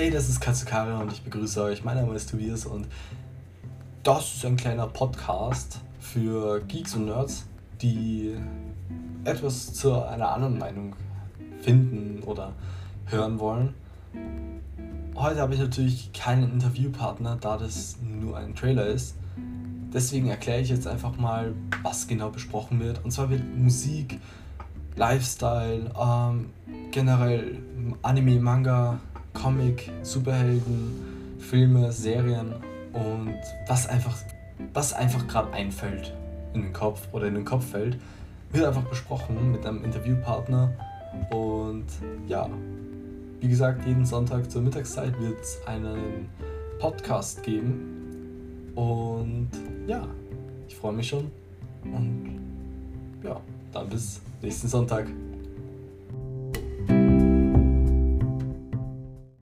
Hey, das ist Katsukara und ich begrüße euch. Mein Name ist Tobias und das ist ein kleiner Podcast für Geeks und Nerds, die etwas zu einer anderen Meinung finden oder hören wollen. Heute habe ich natürlich keinen Interviewpartner, da das nur ein Trailer ist. Deswegen erkläre ich jetzt einfach mal, was genau besprochen wird. Und zwar wird Musik, Lifestyle, ähm, generell Anime, Manga, Comic, Superhelden, Filme, Serien und was einfach, was einfach gerade einfällt in den Kopf oder in den Kopf fällt, wird einfach besprochen mit einem Interviewpartner. Und ja, wie gesagt, jeden Sonntag zur Mittagszeit wird es einen Podcast geben. Und ja, ich freue mich schon. Und ja, dann bis nächsten Sonntag.